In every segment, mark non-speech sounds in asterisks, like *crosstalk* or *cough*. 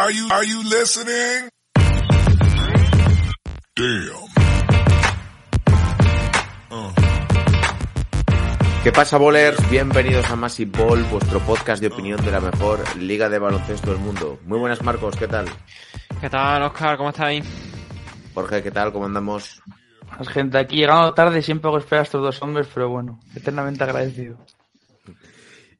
Are you, are you listening? Damn. Uh. ¿Qué pasa, bowlers? Bienvenidos a Massive Ball, vuestro podcast de opinión de la mejor liga de baloncesto del mundo. Muy buenas, Marcos, ¿qué tal? ¿Qué tal, Oscar? ¿Cómo estáis? Jorge, ¿qué tal? ¿Cómo andamos? Pues gente, aquí llegando tarde siempre hago esperar a estos dos hombres, pero bueno, eternamente agradecido.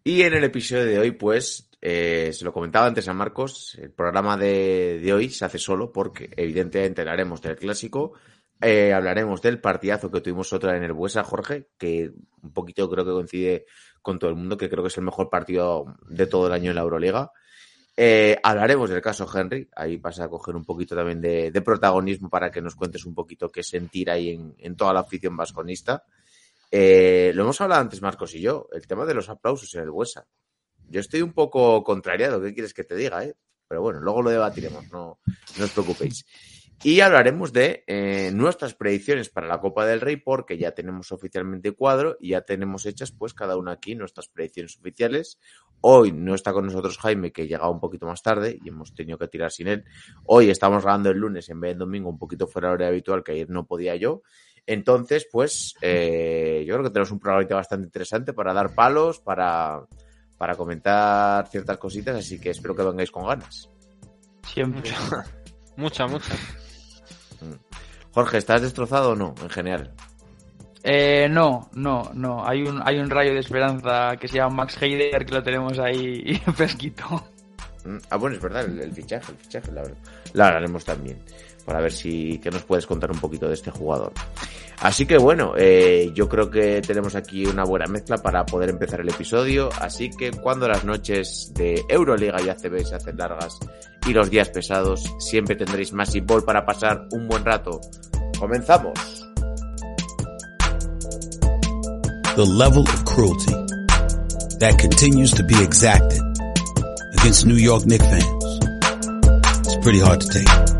Y en el episodio de hoy, pues, eh, se lo comentaba antes a Marcos, el programa de, de hoy se hace solo porque evidentemente hablaremos del clásico, eh, hablaremos del partidazo que tuvimos otra en el Buesa, Jorge, que un poquito creo que coincide con todo el mundo, que creo que es el mejor partido de todo el año en la Euroliga. Eh, hablaremos del caso Henry, ahí pasa a coger un poquito también de, protagonismo para que nos cuentes un poquito qué sentir ahí en, en toda la afición vasconista. Lo hemos hablado antes, Marcos y yo, el tema de los aplausos en el Buesa. Yo estoy un poco contrariado, ¿qué quieres que te diga? Eh? Pero bueno, luego lo debatiremos, no, no os preocupéis. Y hablaremos de eh, nuestras predicciones para la Copa del Rey, porque ya tenemos oficialmente cuadro y ya tenemos hechas, pues cada una aquí nuestras predicciones oficiales. Hoy no está con nosotros Jaime, que llegaba un poquito más tarde y hemos tenido que tirar sin él. Hoy estamos grabando el lunes en vez de domingo, un poquito fuera de la hora habitual, que ayer no podía yo. Entonces, pues eh, yo creo que tenemos un programa bastante interesante para dar palos, para, para comentar ciertas cositas, así que espero que vengáis con ganas. Siempre. *laughs* Mucha, mucha. Jorge, ¿estás destrozado o no, en general? Eh, no, no, no. Hay un, hay un rayo de esperanza que se llama Max Heider que lo tenemos ahí *laughs* fresquito. Mm, Ah, bueno, es verdad, el, el fichaje, el fichaje, la, la hablaremos también. Para ver si que nos puedes contar un poquito de este jugador. Así que bueno, eh, yo creo que tenemos aquí una buena mezcla para poder empezar el episodio. Así que cuando las noches de Euroliga y ACB se hacen largas y los días pesados, siempre tendréis más Ball para pasar un buen rato. ¡Comenzamos! the level of cruelty that continues to be exacted against New York Knicks fans. It's pretty hard to take.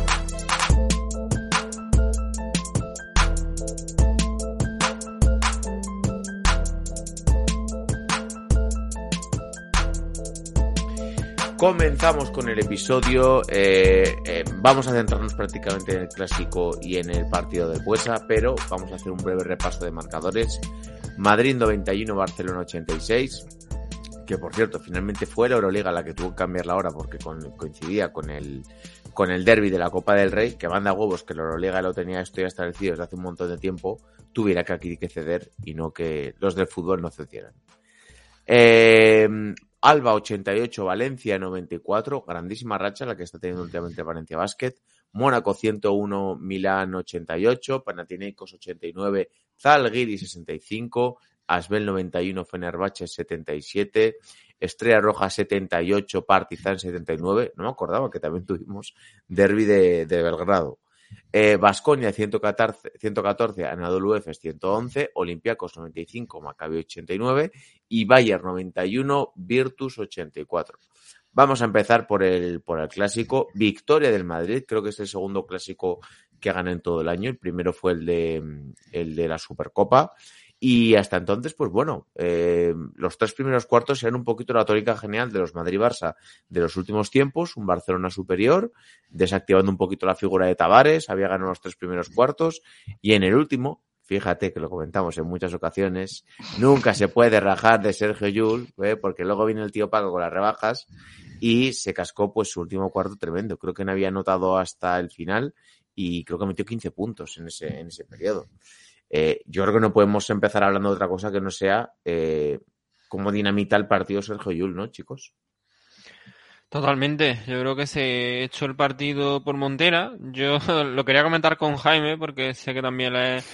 Comenzamos con el episodio. eh, eh, vamos a centrarnos prácticamente en el clásico y en el partido del Buesa, pero vamos a hacer un breve repaso de marcadores. Madrid 91, Barcelona 86. Que por cierto, finalmente fue la Euroliga la que tuvo que cambiar la hora porque coincidía con el, con el derby de la Copa del Rey, que manda huevos que la Euroliga lo tenía esto ya establecido desde hace un montón de tiempo, tuviera que aquí que ceder y no que los del fútbol no cedieran. Eh, Alba 88, Valencia 94, grandísima racha la que está teniendo últimamente Valencia Basket. Mónaco 101, Milán 88, Panathinaikos 89, Zalgiris 65, Asbel 91, Fenerbahce 77, Estrella Roja 78, Partizan 79. No me acordaba que también tuvimos derby de, de Belgrado. Eh, Basconia 114, 114 Anadolu Efes 111, Olympiacos 95, Maccabi 89 y Bayern 91, Virtus 84. Vamos a empezar por el, por el clásico. Victoria del Madrid, creo que es el segundo clásico que gana en todo el año. El primero fue el de, el de la Supercopa. Y hasta entonces, pues bueno, eh, los tres primeros cuartos eran un poquito la tónica genial de los Madrid-Barça de los últimos tiempos, un Barcelona superior, desactivando un poquito la figura de Tavares, había ganado los tres primeros cuartos, y en el último, fíjate que lo comentamos en muchas ocasiones, nunca se puede rajar de Sergio Yul, ¿eh? porque luego viene el tío Paco con las rebajas, y se cascó pues su último cuarto tremendo, creo que no había anotado hasta el final, y creo que metió 15 puntos en ese, en ese periodo. Eh, yo creo que no podemos empezar hablando de otra cosa que no sea eh, cómo dinamita el partido Sergio Yul, ¿no, chicos? Totalmente. Yo creo que se echó el partido por Montera. Yo *laughs* lo quería comentar con Jaime porque sé que también es,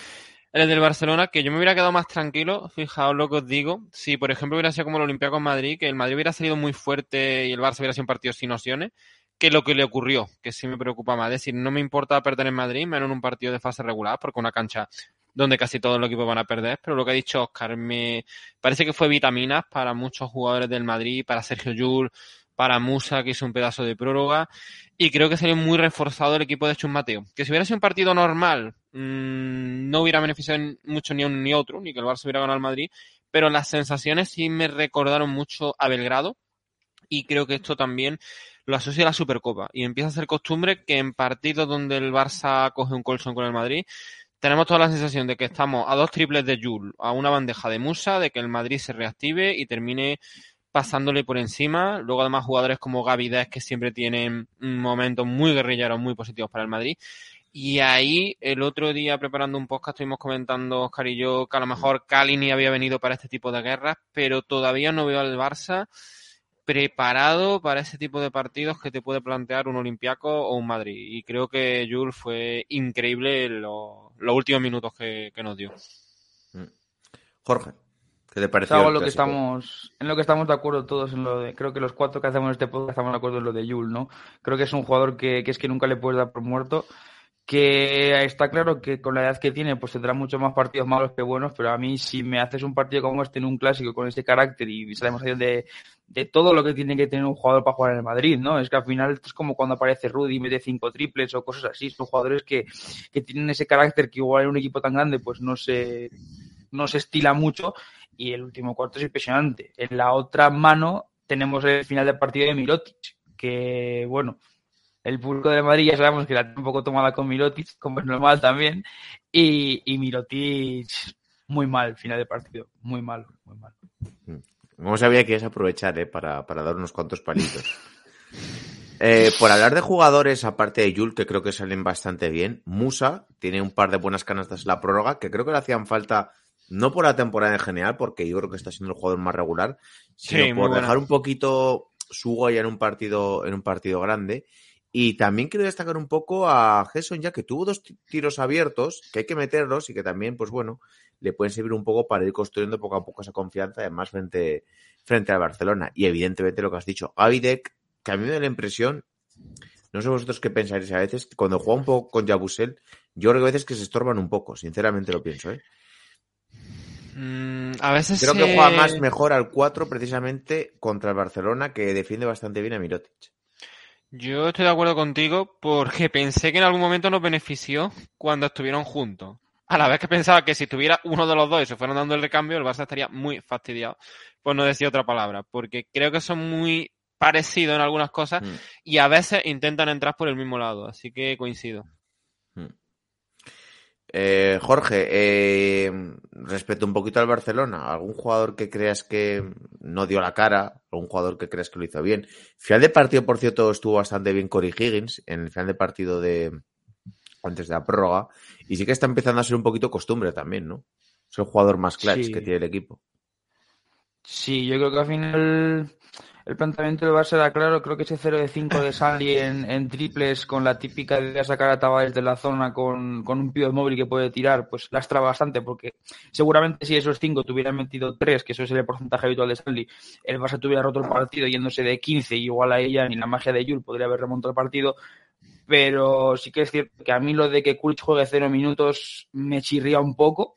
es del Barcelona, que yo me hubiera quedado más tranquilo, fijaos lo que os digo, si por ejemplo hubiera sido como el Olympiacos Madrid, que el Madrid hubiera salido muy fuerte y el Barça hubiera sido un partido sin opciones, que lo que le ocurrió, que sí me preocupa más. Es decir, no me importa perder en Madrid, menos en un partido de fase regular, porque una cancha donde casi todos los equipos van a perder, pero lo que ha dicho Oscar me parece que fue vitaminas para muchos jugadores del Madrid, para Sergio Llull, para Musa, que hizo un pedazo de prórroga, y creo que salió muy reforzado el equipo de Chus Mateo. Que si hubiera sido un partido normal, mmm, no hubiera beneficiado mucho ni uno ni otro, ni que el Barça hubiera ganado al Madrid, pero las sensaciones sí me recordaron mucho a Belgrado, y creo que esto también lo asocia a la Supercopa, y empieza a ser costumbre que en partidos donde el Barça coge un colchón con el Madrid, tenemos toda la sensación de que estamos a dos triples de Jules, a una bandeja de Musa, de que el Madrid se reactive y termine pasándole por encima. Luego además jugadores como Gaby que siempre tienen momentos muy guerrilleros, muy positivos para el Madrid. Y ahí el otro día preparando un podcast estuvimos comentando Oscar y yo que a lo mejor Cali ni había venido para este tipo de guerras, pero todavía no veo al Barça preparado para ese tipo de partidos que te puede plantear un Olympiaco o un Madrid. Y creo que Jules fue increíble los, los últimos minutos que, que, nos dio. Mm. Jorge, ¿qué te pareció? En lo que estamos, en lo que estamos de acuerdo todos, en lo de, creo que los cuatro que hacemos este podcast estamos de acuerdo en lo de Jules, ¿no? Creo que es un jugador que, que es que nunca le puedes dar por muerto que está claro que con la edad que tiene pues tendrá muchos más partidos malos que buenos, pero a mí si me haces un partido como este en un clásico con ese carácter y sabemos de, de todo lo que tiene que tener un jugador para jugar en el Madrid, ¿no? Es que al final es como cuando aparece Rudy y mete cinco triples o cosas así, son jugadores que, que tienen ese carácter que igual en un equipo tan grande pues no se, no se estila mucho y el último cuarto es impresionante. En la otra mano tenemos el final del partido de Mirotic, que bueno, el público de Madrid ya sabemos que la tiene un poco tomada con Mirotic, como es normal también, y, y Mirotic muy mal, final de partido, muy mal, muy mal. Como sabía que ibas a aprovechar ¿eh? para, para dar unos cuantos palitos. Eh, por hablar de jugadores, aparte de Yul, que creo que salen bastante bien, Musa tiene un par de buenas canastas en la prórroga, que creo que le hacían falta, no por la temporada en general, porque yo creo que está siendo el jugador más regular, sino Sí, por dejar un poquito su huella en un partido, en un partido grande. Y también quiero destacar un poco a Gerson, ya que tuvo dos ti- tiros abiertos, que hay que meterlos y que también, pues bueno, le pueden servir un poco para ir construyendo poco a poco esa confianza, además frente, frente al Barcelona. Y evidentemente lo que has dicho, Gavidec, que a mí me da la impresión, no sé vosotros qué pensáis a veces, cuando juega un poco con Yabusel, yo creo que a veces que se estorban un poco, sinceramente lo pienso, ¿eh? Mm, a veces Creo que juega más mejor al 4 precisamente contra el Barcelona, que defiende bastante bien a Mirotic. Yo estoy de acuerdo contigo porque pensé que en algún momento nos benefició cuando estuvieron juntos. A la vez que pensaba que si estuviera uno de los dos y se fueran dando el recambio, el Barça estaría muy fastidiado, por no decir otra palabra, porque creo que son muy parecidos en algunas cosas Mm. y a veces intentan entrar por el mismo lado, así que coincido. Eh, Jorge, eh, respecto un poquito al Barcelona, ¿algún jugador que creas que no dio la cara? ¿Algún jugador que creas que lo hizo bien? Final de partido, por cierto, estuvo bastante bien Cory Higgins en el final de partido de antes de la prórroga. Y sí que está empezando a ser un poquito costumbre también, ¿no? Es el jugador más clutch Sí. que tiene el equipo. Sí, yo creo que al final el planteamiento del Barça era claro, creo que ese 0 de 5 de Sanli en, triples con la típica de sacar a Tavares de la zona con, con un pivot móvil que puede tirar, pues lastra bastante porque seguramente si esos 5 tuvieran metido 3, que eso es el porcentaje habitual de Sanli, el Barça tuviera roto el partido yéndose de 15 y igual a ella ni la magia de Yul podría haber remontado el partido, pero sí que es cierto que a mí lo de que Kulch juegue 0 minutos me chirría un poco,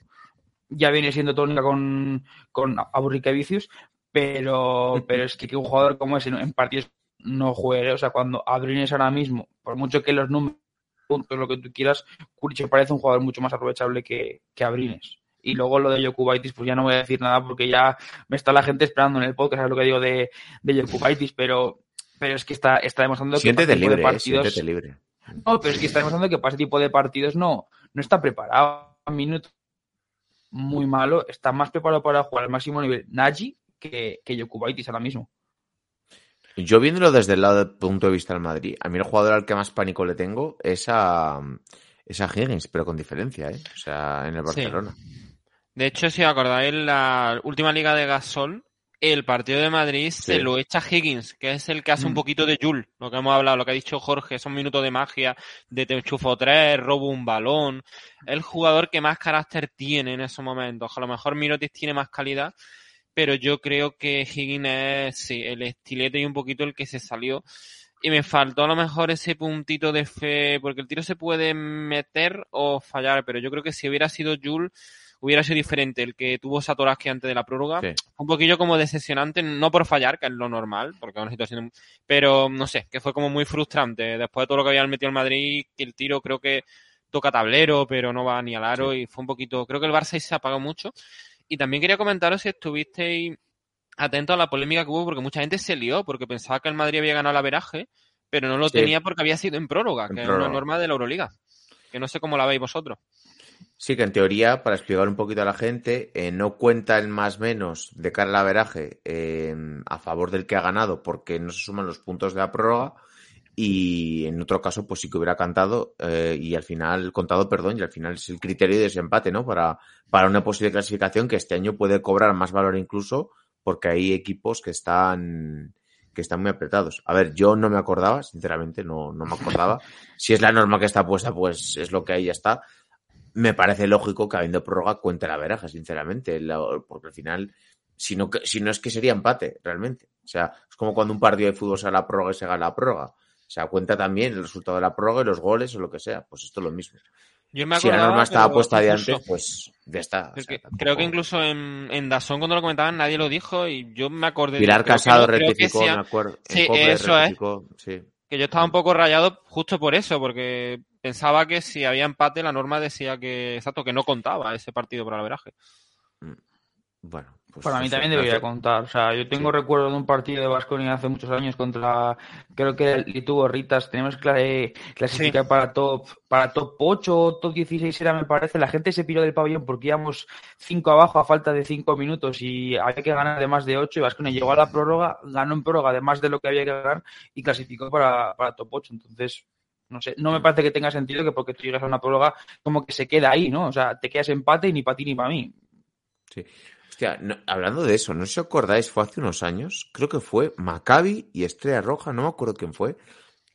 ya viene siendo tónica con, con Aburriquevicius, pero, pero es que, que un jugador como ese en partidos no juegue, o sea, cuando Abrines ahora mismo, por mucho que los números, puntos, lo que tú quieras, Kuric me parece un jugador mucho más aprovechable que, que Abrines. Y luego lo de Jokubaitis, pues ya no voy a decir nada porque ya me está la gente esperando en el podcast, ¿sabes lo que digo de, de Jokubaitis? Pero, pero es que está, está demostrando que para ese tipo de libre, eh, partidos- libre. no, pero es que está demostrando que para ese tipo de partidos no, no está preparado. Un minuto muy malo, está más preparado para jugar al máximo nivel Nagy que, que Jokubaitis ahora mismo. Yo viéndolo desde el lado del punto de vista del Madrid, a mí el jugador al que más pánico le tengo es a, es a Higgins, pero con diferencia, ¿eh? O sea, en el Sí. Barcelona. De hecho, si os acordáis, la última liga de Gasol, el partido de Madrid se lo echa Higgins, que es el que hace un Mm. poquito de Jul, lo que hemos hablado, lo que ha dicho Jorge, son minutos de magia, de te enchufo tres, robo un balón. El jugador que más carácter tiene en esos momentos. A lo mejor Mirotic tiene más calidad, pero yo creo que Higgins es sí, el estilete y un poquito el que se salió. Y me faltó a lo mejor ese puntito de fe, porque el tiro se puede meter o fallar, pero yo creo que si hubiera sido Jules, hubiera sido diferente. El que tuvo Satoraski antes de la prórroga, Sí. un poquillo como decepcionante, no por fallar, que es lo normal, porque es una situación, pero no sé, que fue como muy frustrante. Después de todo lo que habían metido el Madrid, que el tiro creo que toca tablero, pero no va ni al aro, y fue un poquito, creo que el Barça se apagó mucho. Y también quería comentaros si estuvisteis atentos a la polémica que hubo, porque mucha gente se lió, porque pensaba que el Madrid había ganado el averaje, pero no lo Sí. tenía porque había sido en prórroga, En que es una norma de la Euroliga. Que no sé cómo la veis vosotros. Sí, que en teoría, para explicar un poquito a la gente, eh, no cuenta el más menos de cara al averaje eh, a favor del que ha ganado porque no se suman los puntos de la prórroga y en otro caso pues sí que hubiera cantado eh, y al final, contado, perdón, y al final es el criterio de desempate, ¿no? Para, para una posible clasificación que este año puede cobrar más valor incluso porque hay equipos que están que están muy apretados. A ver, yo no me acordaba, sinceramente, no, no me acordaba. *laughs* Si es la norma que está puesta, pues es lo que ahí ya está me parece lógico que habiendo prórroga cuente la veraja, sinceramente, porque al final, si no, si no es que sería empate, realmente. O sea, es como cuando un partido de fútbol se la prórroga y se gana la prórroga. O sea, cuenta también el resultado de la prórroga y los goles o lo que sea. Pues esto es lo mismo. Yo me Si la norma estaba puesta de antes, pues ya está. O sea, Creo que incluso en, en Dazón cuando lo comentaban nadie lo dijo y yo me acordé de Pilar Casado no, rectificó, sí, me acuerdo. Sí, eso es. sí. que yo estaba un poco rayado justo por eso, porque pensaba que si había empate la norma decía que exacto que no contaba ese partido por el averaje. Bueno, pues Para mí también debería contar. O sea, yo tengo Sí. recuerdo de un partido de Vasconia hace muchos años contra, creo que el Lituvo Ritas. Tenemos que eh, clasificar para top, para top 8 o top 16 era, me parece. La gente se piró del pabellón porque íbamos 5 abajo a falta de 5 minutos y había que ganar de más de 8 y Vasconia llegó a la prórroga, ganó en prórroga de más de lo que había que ganar y clasificó para, para top 8. Entonces, no sé, no me parece que tenga sentido que porque tú llegas a una prórroga como que se queda ahí, ¿no? O sea, te quedas empate y ni para ti ni para mí. Sí. Hostia, no- hablando de eso, no sé si os acordáis, fue hace unos años, creo que fue Maccabi y Estrella Roja, no me acuerdo quién fue,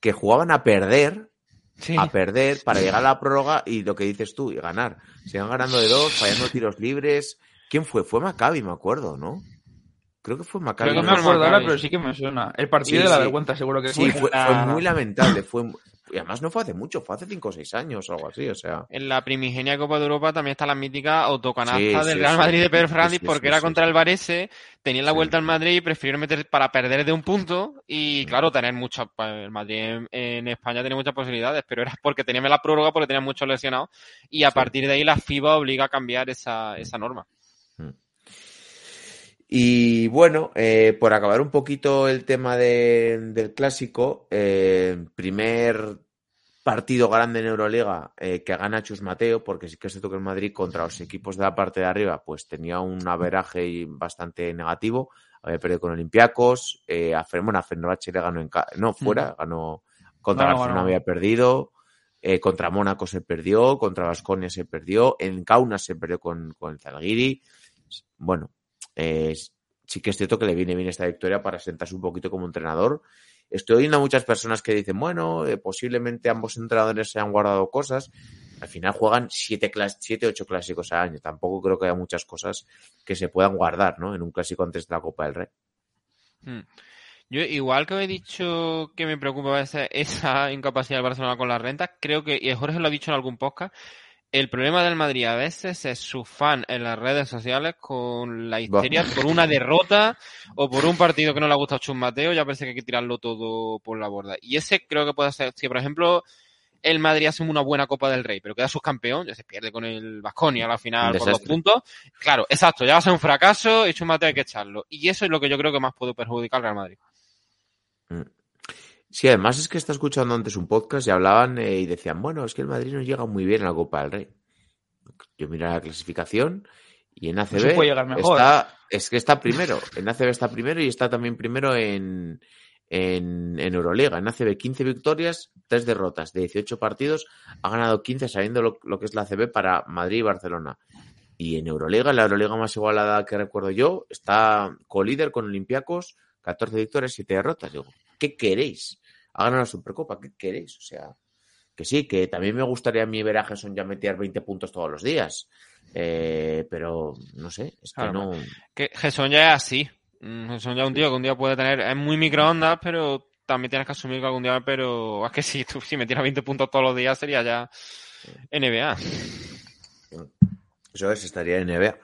que jugaban a perder, Sí. a perder para llegar a la prórroga y lo que dices tú, y ganar. Se iban ganando de dos, fallando tiros libres. ¿Quién fue? Fue Maccabi, me acuerdo, ¿no? Creo que fue Maccabi. Creo No que me fue acuerdo ahora, pero sí que me suena. El partido Sí, de la sí. vergüenza, seguro que Sí, fue. fue, la- fue muy lamentable. Fue, y además no fue hace mucho, fue hace 5 o 6 años o algo así, o sea. En la primigenia Copa de Europa también está la mítica autocanasta Sí, del sí, Real sí. Madrid de Pedro Fernández porque era contra el Varese, tenían la vuelta al Madrid y prefirieron meter para perder de un punto y claro, tener muchas, pues, el Madrid en, en España tiene muchas posibilidades, pero era porque tenían la prórroga porque tenían muchos lesionados y a partir de ahí la FIBA obliga a cambiar esa, esa norma. Y bueno, eh, por acabar un poquito el tema de- del clásico, eh, primer partido grande en Euroliga eh, que gana Chus Mateo, porque sí que es cierto que el Madrid contra los equipos de la parte de arriba pues tenía un averaje bastante negativo, había perdido con Olympiacos, eh, a, Fer- bueno, a Fenerbahce le ganó en ca- no, fuera, ganó contra Ganó, Barcelona había perdido, contra Mónaco se perdió, contra Vasconia se perdió, en Kaunas se perdió con, con el Zalgiris, bueno, sí que es cierto que le viene bien esta victoria para sentarse un poquito como entrenador. Estoy oyendo a muchas personas que dicen, bueno, eh, posiblemente ambos entrenadores se han guardado cosas. Al final juegan siete, siete, ocho clásicos al año. Tampoco creo que haya muchas cosas que se puedan guardar, ¿no? En un clásico antes de la Copa del Rey. Hmm. Yo, igual que he dicho que me preocupa esa, esa incapacidad del Barcelona con las rentas, creo que, y Jorge lo ha dicho en algún podcast, el problema del Madrid a veces es su fan en las redes sociales con la histeria por una derrota o por un partido que no le ha gustado a Chus Mateo, ya parece que hay que tirarlo todo por la borda. Y ese creo que puede ser, si por ejemplo el Madrid hace una buena Copa del Rey, pero queda subcampeón, ya se pierde con el Vasconia a la final por dos puntos. Claro, exacto, ya va a ser un fracaso y Chus Mateo hay que echarlo. Y eso es lo que yo creo que más puede perjudicar al Real Madrid. Sí, además es que está escuchando antes un podcast y hablaban eh, y decían, bueno, es que el Madrid no llega muy bien a la Copa del Rey. Yo miro la clasificación y en ACB puede llegar mejor. está, es que está primero. En ACB está primero y está también primero en, en, en Euroliga. En ACB 15 victorias, 3 derrotas de 18 partidos. Ha ganado 15 sabiendo lo, lo que es la ACB para Madrid y Barcelona. Y en Euroliga, la Euroliga más igualada que recuerdo yo, está colíder con Olympiacos, 14 victorias, 7 derrotas. Digo, ¿qué queréis? Ha ganado la Supercopa, ¿qué queréis? O sea, que sí, que también me gustaría a mí ver a Gerson ya meter 20 puntos todos los días. Eh, pero no sé, es que Claro, no. Que Gesson ya es así. Mm, Gesson ya es un tío que un día puede tener, es muy microondas, pero también tienes que asumir que algún día, pero es que si, tú, *laughs* si me tiras 20 puntos todos los días sería ya NBA. Eso es, estaría en NBA.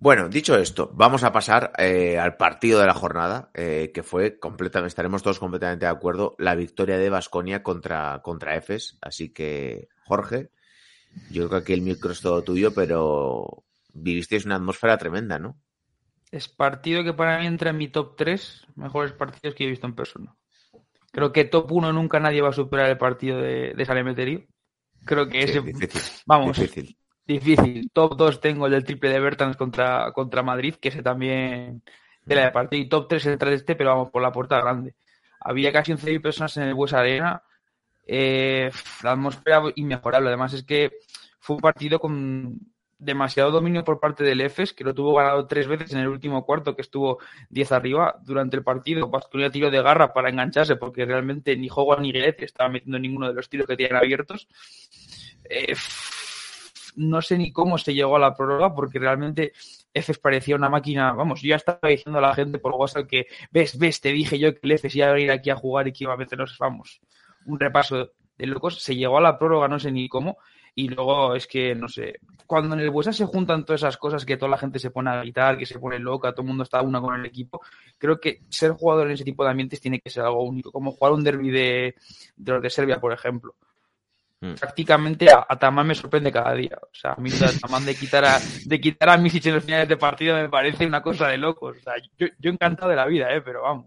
Bueno, dicho esto, vamos a pasar eh, al partido de la jornada, eh, que fue completamente, estaremos todos completamente de acuerdo, la victoria de Basconia contra, contra Efes. Así que, Jorge, yo creo que aquí el micro es todo tuyo, pero vivisteis una atmósfera tremenda, ¿no? Es partido que para mí entra en mi top 3 mejores partidos que he visto en persona. Creo que top 1 nunca nadie va a superar el partido de, de. Creo que Sí, ese. difícil, Vamos, difícil. Difícil. Top 2 tengo el del triple de Bertans contra, contra Madrid, que ese también de la de partido. Y top 3 entra este, pero vamos, por la puerta grande. Había casi 11.000 personas en el Buesa Arena. Eh, la atmósfera inmejorable. Además, es que fue un partido con demasiado dominio por parte del EFES, que lo tuvo ganado tres veces en el último cuarto, que estuvo 10 arriba durante el partido. Baskonia tiro de garra para engancharse, porque realmente ni Howard ni Guedet estaban metiendo ninguno de los tiros que tienen abiertos. Eh, no sé ni cómo se llegó a la prórroga, porque realmente EFES parecía una máquina. Vamos, yo ya estaba diciendo a la gente por WhatsApp que, ves, ves, te dije yo que el EFES iba a venir aquí a jugar y que iba a meternos, vamos, un repaso de locos. Se llegó a la prórroga, no sé ni cómo. Y luego es que, no sé, cuando en el Buesa se juntan todas esas cosas que toda la gente se pone a gritar, que se pone loca, todo el mundo está una con el equipo, creo que ser jugador en ese tipo de ambientes tiene que ser algo único, como jugar un derby de, de los de Serbia, por ejemplo. Mm. Prácticamente a, a Tamán me sorprende cada día. O sea, a mí lo de Tamán de quitar a, de quitar a Misic en los finales de partido me parece una cosa de locos. O sea, yo, yo encantado de la vida, ¿eh? pero vamos.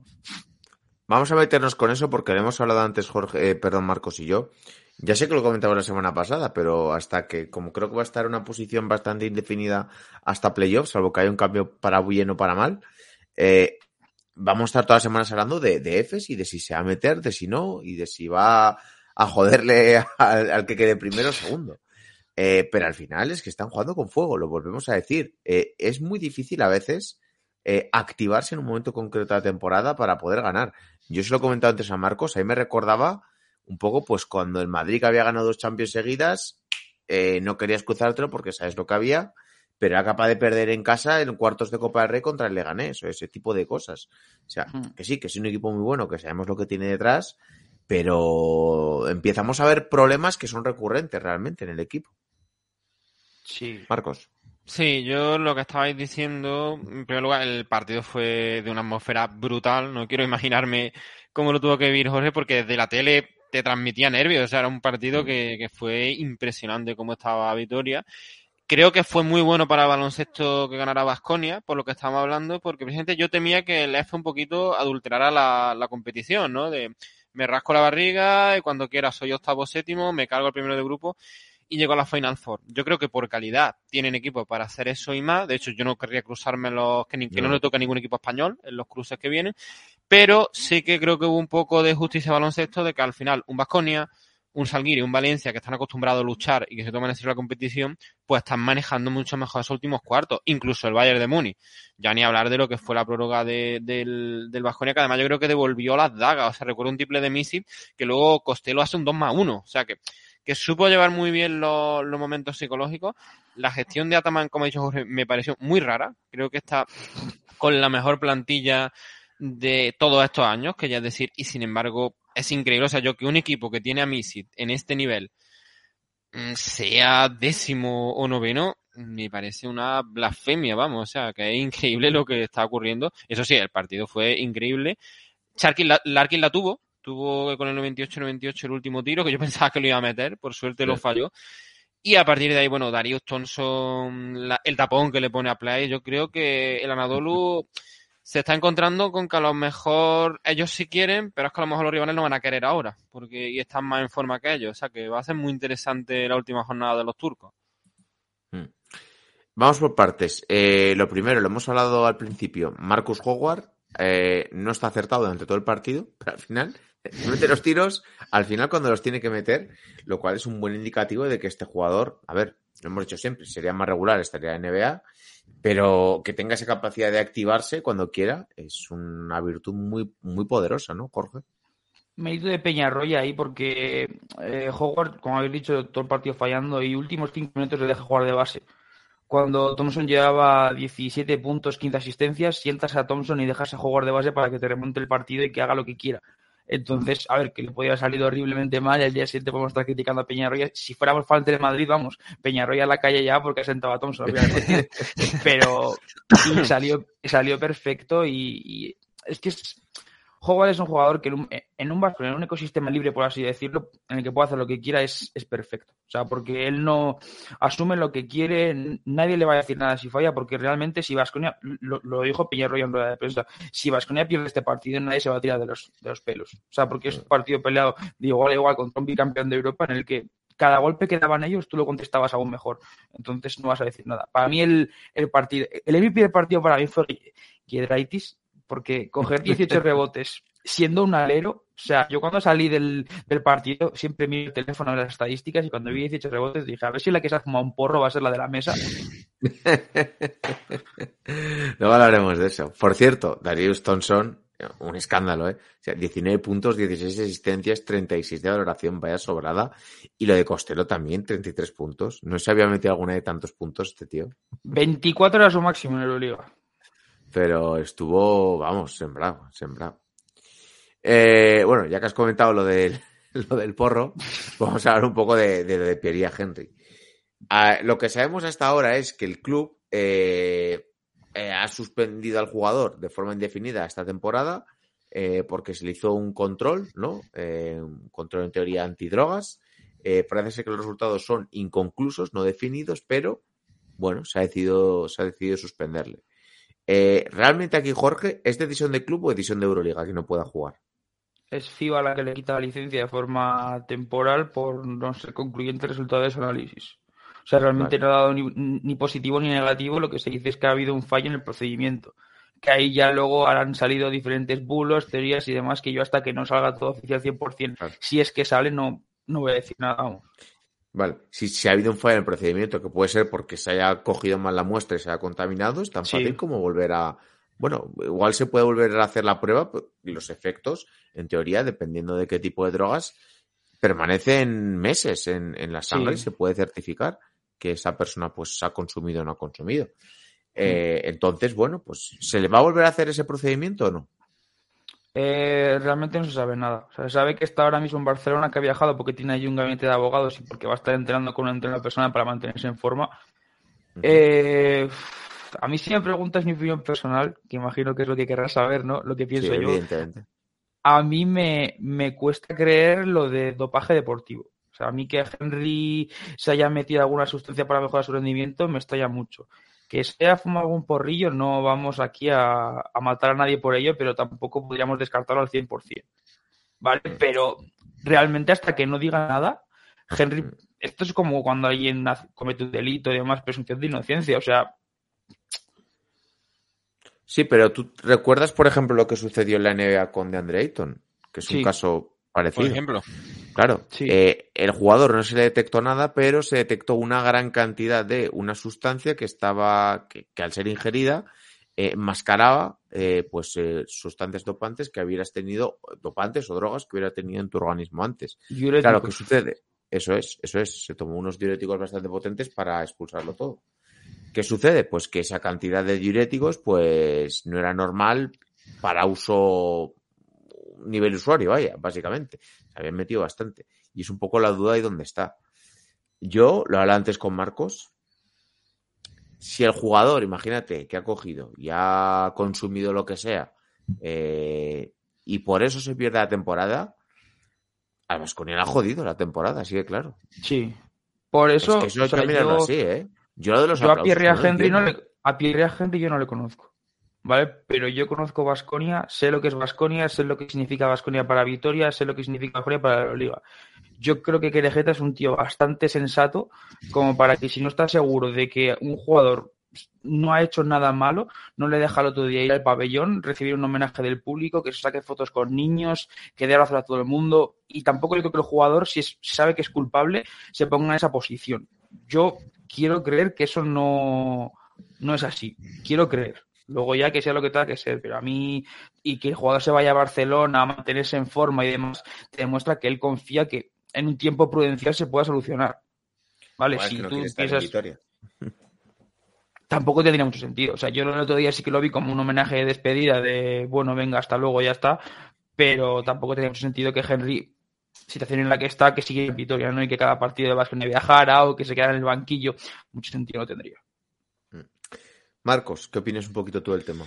Vamos a meternos con eso porque lo hemos hablado antes, Jorge, eh, perdón, Marcos y yo. Ya sé que lo comentaba la semana pasada, pero hasta que, como creo que va a estar en una posición bastante indefinida hasta playoffs, salvo que haya un cambio para bien o para mal, eh, vamos a estar todas las semanas hablando de, de Efes y de si se va a meter, de si no, y de si va a joderle *laughs* al, al que quede primero o segundo. Eh, pero al final es que están jugando con fuego, lo volvemos a decir. Eh, es muy difícil a veces eh, activarse en un momento concreto de la temporada para poder ganar. Yo se lo he comentado antes a Marcos, ahí me recordaba un poco pues cuando el Madrid que había ganado dos Champions seguidas, eh, no querías cruzártelo porque sabes lo que había, pero era capaz de perder en casa en cuartos de Copa del Rey contra el Leganés o ese tipo de cosas. O sea, Hmm. que sí, que es un equipo muy bueno, que sabemos lo que tiene detrás, pero empezamos a ver problemas que son recurrentes realmente en el equipo. Sí. Marcos. Sí, yo lo que estabais diciendo, en primer lugar, el partido fue de una atmósfera brutal. No quiero imaginarme cómo lo tuvo que vivir Jorge, porque desde la tele te transmitía nervios. O sea, era un partido que, que fue impresionante cómo estaba Vitoria. Creo que fue muy bueno para el baloncesto que ganara Vasconia, por lo que estábamos hablando, porque precisamente yo temía que el F un poquito adulterara la, la competición, ¿no? De me rasco la barriga y cuando quiera soy octavo séptimo, me cargo el primero de grupo y llego a la Final Four. Yo creo que por calidad tienen equipo para hacer eso y más. De hecho, yo no querría cruzarme los que, ni- que no, No. le toque a ningún equipo español en los cruces que vienen. Pero sí que creo que hubo un poco de justicia baloncesto de que al final un Vasconia, un Salguiri, un Valencia que están acostumbrados a luchar y que se toman en serio la competición, pues están manejando mucho mejor esos últimos cuartos. Incluso el Bayern de Múnich. Ya ni hablar de lo que fue la prórroga de- del, del Vasconia, que además yo creo que devolvió las dagas. O sea, recuerdo un triple de Misic que luego Costello hace un 2 más 1. O sea que que supo llevar muy bien los, los momentos psicológicos. La gestión de Ataman, como ha dicho Jorge, me pareció muy rara. Creo que está con la mejor plantilla de todos estos años, que ya es decir, y sin embargo es increíble. O sea, yo que un equipo que tiene a Misit en este nivel mm, sea décimo o noveno, me parece una blasfemia, vamos. O sea, que es increíble lo que está ocurriendo. Eso sí, el partido fue increíble. Sharkin la, Larkin la tuvo, tuvo con el 98-98 el último tiro, que yo *laughs* pensaba que lo iba a meter, por suerte lo falló. Y a partir de ahí, bueno, Darius Thompson, la- el tapón que le pone a Play, yo creo que el Anadolu se está encontrando con que a lo mejor ellos sí quieren, pero es que a lo mejor los rivales no van a querer ahora, porque y están más en forma que ellos. O sea que va a ser muy interesante la última jornada de los turcos. Mm. Vamos por partes. Eh, lo primero, lo hemos hablado al principio. Marcus Howard eh, no está acertado durante todo el partido, *laughs* pero al final eh, mete los tiros al final cuando los tiene que meter, lo cual es un buen indicativo de que este jugador, a ver, lo hemos dicho siempre, sería más regular, estaría en NBA, pero que tenga esa capacidad de activarse cuando quiera es una virtud muy, muy poderosa, ¿no, Jorge? Mérito de Peñarroya ahí porque eh, Howard, como habéis dicho, todo el partido fallando y últimos cinco minutos le deja jugar de base. Cuando Thompson llevaba 17 puntos, 15 asistencias, sientas a Thompson y dejas a jugar de base para que te remonte el partido y que haga lo que quiera. Entonces, a ver, que le podía haber salido horriblemente mal y al día siguiente podemos estar criticando a Peñarroya. Si fuéramos fan de Madrid, vamos, Peñarroya a la calle ya porque ha sentado a Thompson. obviamente. *laughs* Pero salió, salió perfecto y, y es que es, Howard es un jugador que en un, en un en un ecosistema libre, por así decirlo, en el que puede hacer lo que quiera, es, es perfecto. O sea, porque él no asume lo que quiere, nadie le va a decir nada si falla, porque realmente si Vasconia, lo, lo dijo Peñarroya en rueda de prensa, si Vasconia pierde este partido, nadie se va a tirar de los, de los pelos. O sea, porque es un partido peleado de igual a igual contra un bicampeón de Europa en el que cada golpe que daban ellos tú lo contestabas aún mejor. Entonces no vas a decir nada. Para mí el, el partido, el MVP del partido para mí fue Giedraitis, porque coger 18 *laughs* rebotes siendo un alero, o sea, yo cuando salí del, del partido siempre miro el teléfono de las estadísticas y cuando vi 18 rebotes dije, a ver si la que se ha fumado un porro va a ser la de la mesa. *laughs* Luego hablaremos de eso. Por cierto, Darius Thompson, un escándalo, ¿eh? O sea, 19 puntos, 16 asistencias, 36 de valoración, vaya sobrada. Y lo de Costello también, 33 puntos. No se había metido alguna de tantos puntos este tío. 24 era su máximo en Euroliga. Pero estuvo, vamos, sembrado, sembrado. Eh, bueno, ya que has comentado lo del, *laughs* lo del porro, vamos a hablar un poco de, de, de Pierre Henry. Lo que sabemos hasta ahora es que el club eh, eh, ha suspendido al jugador de forma indefinida esta temporada eh, porque se le hizo un control, ¿no? un control en teoría antidrogas. parece ser que los resultados son inconclusos, no definidos, pero bueno, se ha decidido, se ha decidido suspenderle. ¿Realmente aquí, Jorge, es decisión de club o decisión de Euroliga que no pueda jugar? es FIBA la que le quita la licencia de forma temporal por no ser concluyente el resultado de su análisis. O sea, realmente vale. no ha dado ni, ni, positivo ni negativo, lo que se dice es que ha habido un fallo en el procedimiento. Que ahí ya luego han salido diferentes bulos, teorías y demás, que yo hasta que no salga todo oficial 100%, vale. si es que sale, no, no voy a decir nada. Vamos. Vale, si, si, ha habido un fallo en el procedimiento, que puede ser porque se haya cogido mal la muestra y se haya contaminado, es tan fácil como volver a, bueno, igual se puede volver a hacer la prueba y los efectos, en teoría, dependiendo de qué tipo de drogas, permanecen meses en, en la sangre sí. y se puede certificar que esa persona pues ha consumido o no ha consumido. Eh, entonces, bueno, pues ¿se le va a volver a hacer ese procedimiento o no? Eh, realmente no se sabe nada. O sea, se sabe que está ahora mismo en Barcelona, que ha viajado porque tiene allí un gabinete de abogados y porque va a estar entrenando con una entrenadora persona para mantenerse en forma. Eh, a mí si me preguntas mi opinión personal, que imagino que es lo que querrás saber, ¿no? Lo que pienso sí, yo. A mí me, me cuesta creer lo de dopaje deportivo. O sea, a mí que Henry se haya metido alguna sustancia para mejorar su rendimiento me estalla mucho. Que se haya fumado algún porrillo, no vamos aquí a, a matar a nadie por ello, pero tampoco podríamos descartarlo al 100%. ¿Vale? Pero realmente hasta que no diga nada, Henry, esto es como cuando alguien comete un delito y demás, presunción de inocencia. O sea, Sí, pero tú recuerdas, por ejemplo, lo que sucedió en la NBA con DeAndre Ayton, que es sí. un caso parecido. Por ejemplo. Claro. Sí. Eh, el jugador no se le detectó nada, pero se detectó una gran cantidad de una sustancia que estaba, que, que al ser ingerida, eh, mascaraba eh, pues eh, sustancias dopantes que hubieras tenido, dopantes o drogas que hubiera tenido en tu organismo antes. Diuréticos. Claro, ¿qué sucede? Eso es, eso es. Se tomó unos diuréticos bastante potentes para expulsarlo todo. ¿Qué sucede? Pues que esa cantidad de diuréticos pues no era normal para uso nivel usuario, vaya, básicamente. Se habían metido bastante. Y es un poco la duda de dónde está. Yo lo hablaba antes con Marcos. Si el jugador, imagínate, que ha cogido y ha consumido lo que sea, eh, y por eso se pierde la temporada, a Vasconia ha jodido la temporada, así claro. Sí. Por eso. Es que eso hay o sea, que mirarlo yo... así, ¿eh? Yo, de los yo a Pierre Henry no le, a Pierre Henry yo no le conozco. ¿Vale? Pero yo conozco Vasconia, sé lo que es Vasconia, sé lo que significa Vasconia para Vitoria, sé lo que significa Vasconia para la Liga. Yo creo que Querejeta es un tío bastante sensato como para que si no está seguro de que un jugador no ha hecho nada malo, no le deja el otro día ir al pabellón, recibir un homenaje del público, que se saque fotos con niños, que dé abrazos a todo el mundo, y tampoco yo creo que el jugador, si, sabe que es culpable, se ponga en esa posición. Yo quiero creer que eso no, no es así. Quiero creer. Luego ya que sea lo que tenga que ser, pero a mí y que el jugador se vaya a Barcelona a mantenerse en forma y demás, te demuestra que él confía que en un tiempo prudencial se pueda solucionar. Vale, bueno, si es que no tú piensas tampoco tendría mucho sentido. O sea, yo el otro día sí que lo vi como un homenaje de despedida de, bueno, venga, hasta luego, ya está. pero tampoco tiene mucho sentido que Henry, situación en la que está, que sigue en Vitoria, ¿no? Y que cada partido de Vasconia viajara o que se quedara en el banquillo, mucho sentido no tendría. Marcos, ¿qué opinas un poquito tú del tema?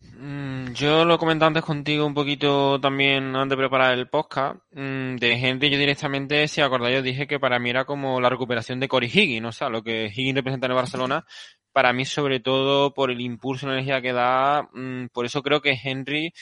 Mm, Yo lo comenté antes contigo un poquito también antes de preparar el podcast. Mm, De Henry yo directamente, si acordáis, os dije que para mí era como la recuperación de Cory Higgins, o sea, lo que Higgins representa en el Barcelona, para mí sobre todo por el impulso y energía que da, mm, por eso creo que Henry,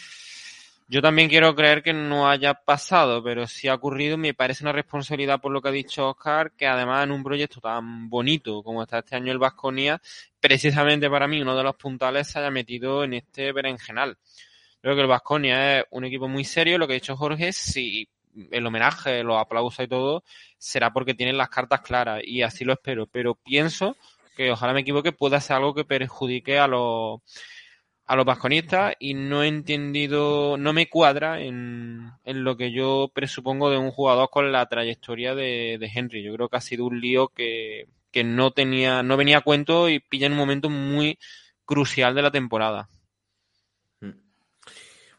yo también quiero creer que no haya pasado, pero si ha ocurrido, me parece una responsabilidad por lo que ha dicho Oscar, que además en un proyecto tan bonito como está este año el Vasconia, precisamente para mí uno de los puntales se haya metido en este berenjenal. Creo que el Vasconia es un equipo muy serio, lo que ha dicho Jorge, si el homenaje, los aplausos y todo, será porque tienen las cartas claras y así lo espero, pero pienso que ojalá me equivoque, pueda ser algo que perjudique a los a los vasconistas y no he entendido, no me cuadra en, en lo que yo presupongo de un jugador con la trayectoria de, de Henry. Yo creo que ha sido un lío que, que no tenía, no venía a cuento y pilla en un momento muy crucial de la temporada.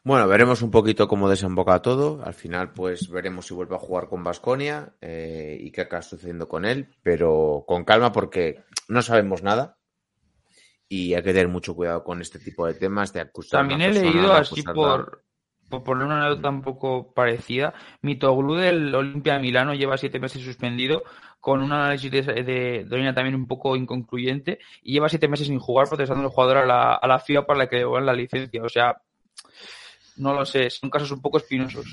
Bueno, veremos un poquito cómo desemboca todo. Al final, pues veremos si vuelve a jugar con Vasconia y qué acaba sucediendo con él, pero con calma porque no sabemos nada y hay que tener mucho cuidado con este tipo de temas de acusar. a una También he leído así por, por poner una anécdota un poco parecida. Mitoglu del Olimpia de Milano lleva siete meses suspendido con un análisis de, de, de orina también un poco inconcluyente y lleva siete meses sin jugar protestando el jugador a la, a la FIA para que le devuelvan la licencia. O sea, no lo sé, son casos un poco espinosos.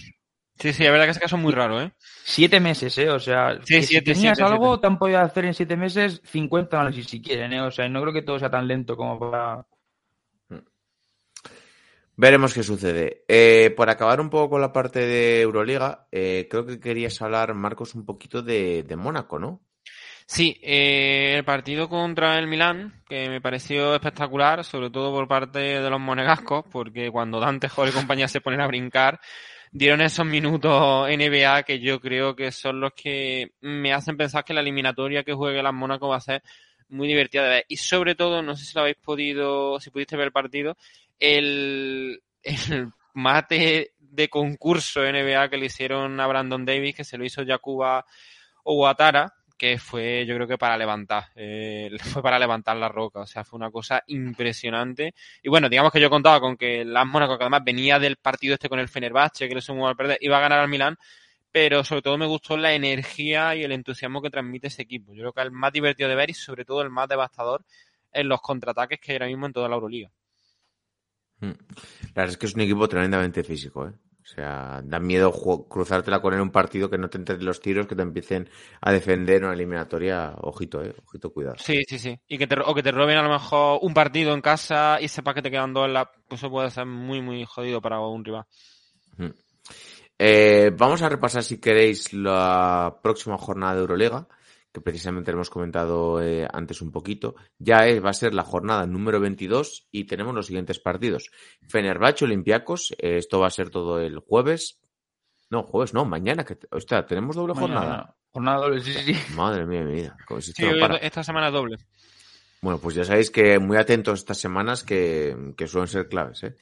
Sí, sí, la verdad que ese caso es muy raro, ¿eh? Siete meses, ¿eh? O sea, Sí, que siete, si tenías siete, algo, siete. te han podido hacer en siete meses 50 análisis si quieren, ¿eh? O sea, no creo que todo sea tan lento como para... Veremos qué sucede. Eh, por acabar un poco con la parte de Euroliga, eh, creo que querías hablar, Marcos, un poquito de, de Mónaco, ¿no? Sí, eh, el partido contra el Milán, que me pareció espectacular, sobre todo por parte de los monegascos, porque cuando Dante, Jorge y compañía se ponen a brincar, dieron esos minutos NBA que yo creo que son los que me hacen pensar que la eliminatoria que juegue las Mónaco va a ser muy divertida de ver. Y sobre todo, no sé si lo habéis podido, si pudiste ver el partido, el, el mate de concurso NBA que le hicieron a Brandon Davis, que se lo hizo Yakuba Owatara, que fue yo creo que para levantar, eh, *laughs* fue para levantar la roca, o sea, fue una cosa impresionante. Y bueno, digamos que yo contaba con que las Mónaco, que además venía del partido este con el Fenerbahce, que le sumó al perder, iba a ganar al Milán, pero sobre todo me gustó la energía y el entusiasmo que transmite ese equipo. Yo creo que es el más divertido de ver y sobre todo el más devastador en los contraataques que hay ahora mismo en toda la Euroliga. Mm. La verdad es que es un equipo tremendamente físico, ¿eh? O sea, da miedo cruzártela con él en un partido que no te entres los tiros, que te empiecen a defender una eliminatoria. Ojito, eh. Ojito, cuidado. Sí, sí, sí. Y que te, o que te roben a lo mejor un partido en casa y sepas que te quedan dos en la... Pues eso puede ser muy, muy jodido para un rival. Eh, vamos a repasar, si queréis, la próxima jornada de Euroliga, que precisamente lo hemos comentado eh, antes un poquito. Ya es, va a ser la jornada número 22 y tenemos los siguientes partidos. Fenerbahce, Olympiacos, eh, esto va a ser todo el jueves. No, jueves no, mañana. Que, hostia, tenemos doble jornada. Mañana. Jornada doble, sí, sí. *laughs* Madre mía, mi vida. Si Sí, no esta semana doble. Bueno, pues ya sabéis que muy atentos estas semanas que, que suelen ser claves. ¿eh?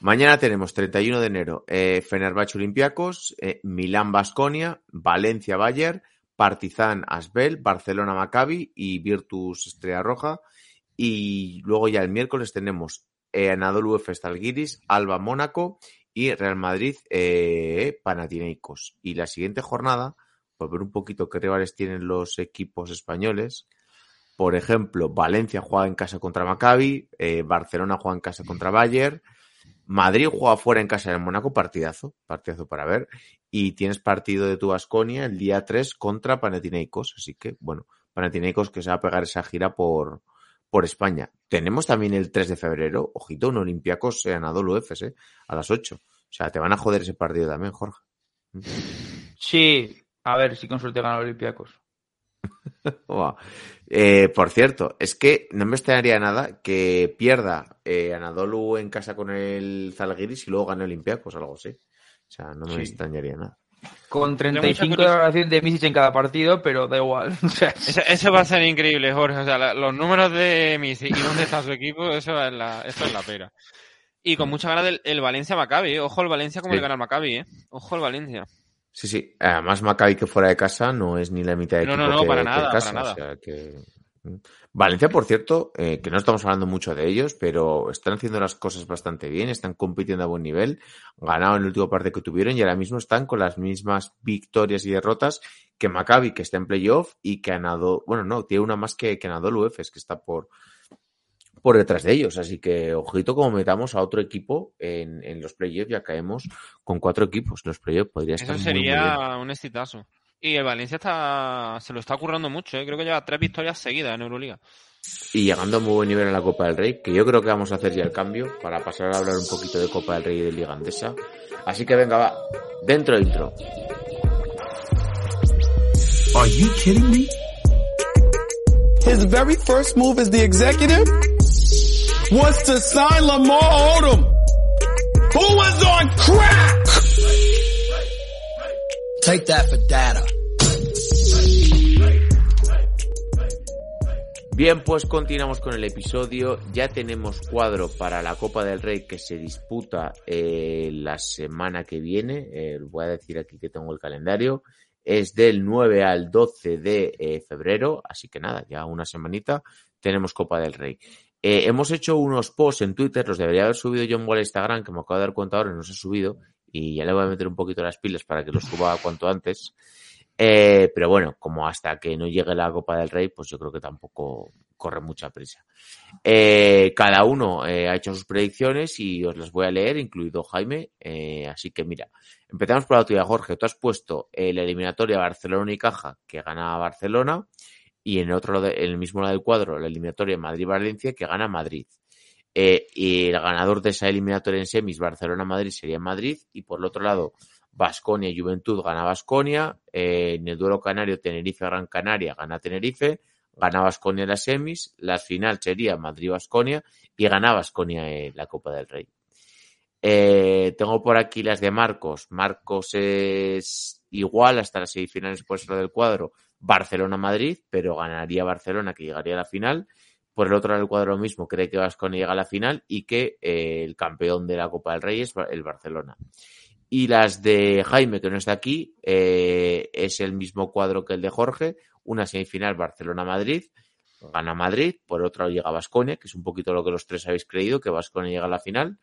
Mañana tenemos 31 de enero eh, Fenerbahce Olympiacos, eh, Milán Basconia, Valencia Bayern, Partizan Asbel, Barcelona Maccabi y Virtus Estrella Roja. Y luego ya el miércoles tenemos eh, Anadolu Efes Talguiris, Alba Mónaco y Real Madrid eh, Panathinaikos. Y la siguiente jornada, por ver un poquito qué rivales tienen los equipos españoles, por ejemplo, Valencia juega en casa contra Maccabi, eh, Barcelona juega en casa contra Bayern, Madrid juega fuera en casa del Mónaco, partidazo, partidazo para ver, y tienes partido de tu Basconia el día 3 contra Panathinaikos, así que, bueno, Panathinaikos que se va a pegar esa gira por, por España. Tenemos también el 3 de febrero, ojito, un Olympiacos en Anadolu Efes, eh, a las 8. O sea, te van a joder ese partido también, Jorge. Sí, a ver si con suerte ganan los Olympiacos. *laughs* Eh, por cierto, es que no me extrañaría nada que pierda eh, Anadolu en casa con el Zalgiris y luego gane Olympiacos algo así. O sea, no me Sí. extrañaría nada. Con mucha 35 de valoración de Misic en cada partido, pero da igual. *laughs* O sea, Eso, eso va a ser increíble, Jorge. O sea, la- los números de Messi y dónde está su equipo, eso es la, eso es la pera. Y con mucha ganas del el Valencia-Maccabi. ¿eh? Ojo el Valencia como Sí. le gana al Maccabi, ¿eh? Ojo el Valencia. Sí, sí. Además, Maccabi que fuera de casa no es ni la mitad de No, equipo no, no, que, para que nada, para nada. o sea que- Valencia, por cierto, eh, que no estamos hablando mucho de ellos, pero están haciendo las cosas bastante bien, están compitiendo a buen nivel, ganaron el último partido que tuvieron y ahora mismo están con las mismas victorias y derrotas que Maccabi, que está en playoff y que ganado, bueno, no, tiene una más que, que Anadolu Efes, que está por, por detrás de ellos. Así que, ojito, como metamos a otro equipo en, en los playoffs, ya caemos con cuatro equipos. Los playoffs podría estar Eso muy, muy bien. sería un exitazo. Y el Valencia está se lo está currando mucho, ¿eh? Creo que lleva tres victorias seguidas en Euroliga. y llegando a muy buen nivel en la Copa del Rey, que yo creo que vamos a hacer ya el cambio para pasar a hablar un poquito de Copa del Rey y de Liga Andesa. Así que venga, va, dentro intro. Are you kidding me? His very first move as the executive was to sign Lamar Odom, who was on crack. Take that for data. Bien, pues continuamos con el episodio. Ya tenemos cuadro para la Copa del Rey que se disputa eh, la semana que viene. Eh, voy a decir aquí que tengo el calendario. Es del 9 al 12 de eh, febrero, así que nada, ya una semanita tenemos Copa del Rey. Eh, hemos hecho unos posts en Twitter, los debería haber subido yo en Wall Instagram, que me acabo de dar cuenta ahora no se ha subido. Y ya le voy a meter un poquito las pilas para que los suba cuanto antes. Eh, pero bueno, como hasta que no llegue la Copa del Rey, pues yo creo que tampoco corre mucha prisa. Eh, cada uno eh, ha hecho sus predicciones y os las voy a leer, incluido Jaime. Eh, así que mira, empezamos por la tuya, Jorge. Tú has puesto la eliminatoria Barcelona y Caja, que gana Barcelona, y en, otro, lado de- en el mismo lado del cuadro, la eliminatoria Madrid-Valencia, que gana Madrid. Eh, y el ganador de esa eliminatoria en semis, Barcelona-Madrid, sería Madrid, y por el otro lado, Basconia y Juventud gana Basconia, en el duelo canario Tenerife-Gran Canaria gana Tenerife, gana Basconia las semis, la final sería Madrid-Basconia y gana Basconia eh, la Copa del Rey. Eh, tengo por aquí las de Marcos. Marcos es igual hasta las semifinales por eso del cuadro. Barcelona-Madrid, pero ganaría Barcelona que llegaría a la final. Por el otro lado del cuadro mismo, cree que Basconia llega a la final y que eh, el campeón de la Copa del Rey es el Barcelona. Y las de Jaime, que no está aquí, eh, es el mismo cuadro que el de Jorge. Una semifinal Barcelona-Madrid. Gana Madrid. Por otro lado llega Basconia, que es un poquito lo que los tres habéis creído, que Basconia llega a la final.